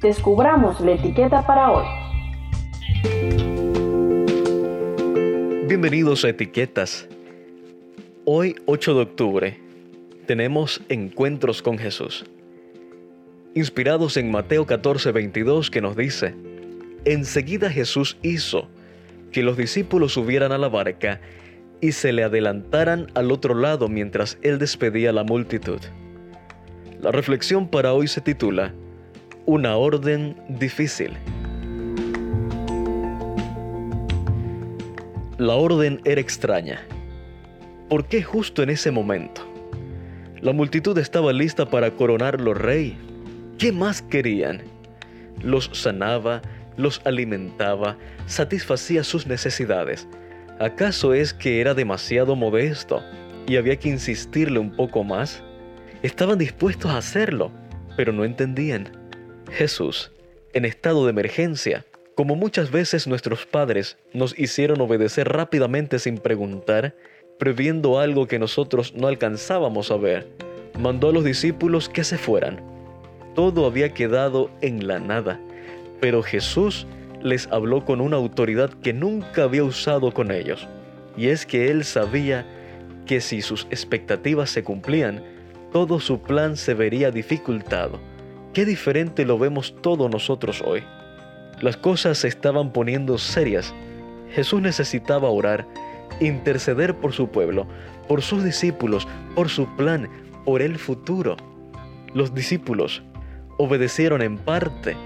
descubramos la etiqueta para hoy. Bienvenidos a Etiquetas. Hoy, 8 de octubre, tenemos encuentros con Jesús. Inspirados en Mateo 14, 22, que nos dice, Enseguida Jesús hizo que los discípulos subieran a la barca y se le adelantaran al otro lado mientras él despedía a la multitud. La reflexión para hoy se titula Una orden difícil. La orden era extraña. ¿Por qué justo en ese momento? La multitud estaba lista para coronarlo rey. ¿Qué más querían? Los sanaba, los alimentaba, satisfacía sus necesidades. ¿Acaso es que era demasiado modesto y había que insistirle un poco más? Estaban dispuestos a hacerlo, pero no entendían. Jesús, en estado de emergencia, como muchas veces nuestros padres nos hicieron obedecer rápidamente sin preguntar, previendo algo que nosotros no alcanzábamos a ver, mandó a los discípulos que se fueran. Todo había quedado en la nada, pero Jesús les habló con una autoridad que nunca había usado con ellos, y es que él sabía que si sus expectativas se cumplían, todo su plan se vería dificultado. Qué diferente lo vemos todos nosotros hoy. Las cosas se estaban poniendo serias. Jesús necesitaba orar, interceder por su pueblo, por sus discípulos, por su plan, por el futuro. Los discípulos obedecieron en parte.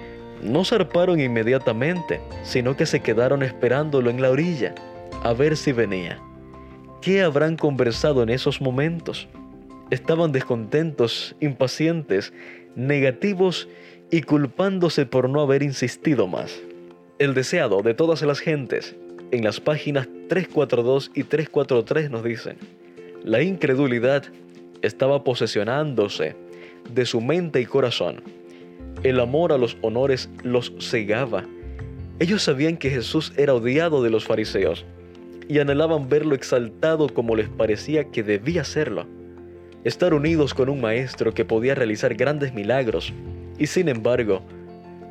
No zarparon inmediatamente, sino que se quedaron esperándolo en la orilla, a ver si venía. ¿Qué habrán conversado en esos momentos? Estaban descontentos, impacientes, negativos y culpándose por no haber insistido más. El deseado de todas las gentes, en las páginas 342 y 343 nos dicen, la incredulidad estaba posesionándose de su mente y corazón. El amor a los honores los cegaba. Ellos sabían que Jesús era odiado de los fariseos y anhelaban verlo exaltado como les parecía que debía serlo. Estar unidos con un maestro que podía realizar grandes milagros y sin embargo,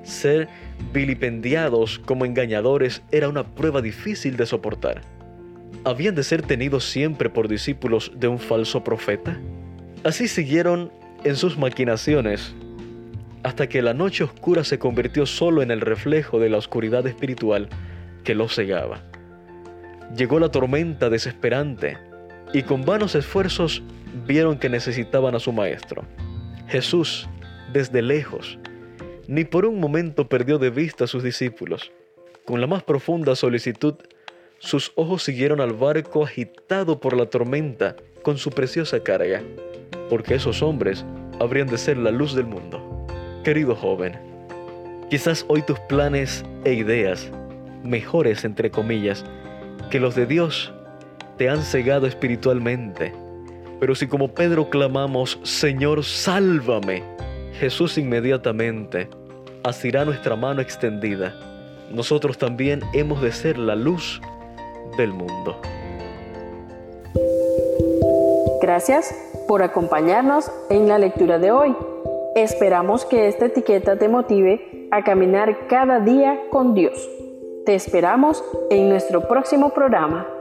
ser vilipendiados como engañadores era una prueba difícil de soportar. ¿Habían de ser tenidos siempre por discípulos de un falso profeta? Así siguieron en sus maquinaciones hasta que la noche oscura se convirtió solo en el reflejo de la oscuridad espiritual que los cegaba. Llegó la tormenta desesperante y con vanos esfuerzos vieron que necesitaban a su maestro. Jesús desde lejos. Ni por un momento perdió de vista a sus discípulos. Con la más profunda solicitud, sus ojos siguieron al barco agitado por la tormenta con su preciosa carga, porque esos hombres habrían de ser la luz del mundo. Querido joven, quizás hoy tus planes e ideas, mejores entre comillas, que los de Dios, te han cegado espiritualmente. Pero si como Pedro clamamos, Señor, sálvame, Jesús inmediatamente asirá nuestra mano extendida. Nosotros también hemos de ser la luz del mundo. Gracias por acompañarnos en la lectura de hoy. Esperamos que esta etiqueta te motive a caminar cada día con Dios. Te esperamos en nuestro próximo programa.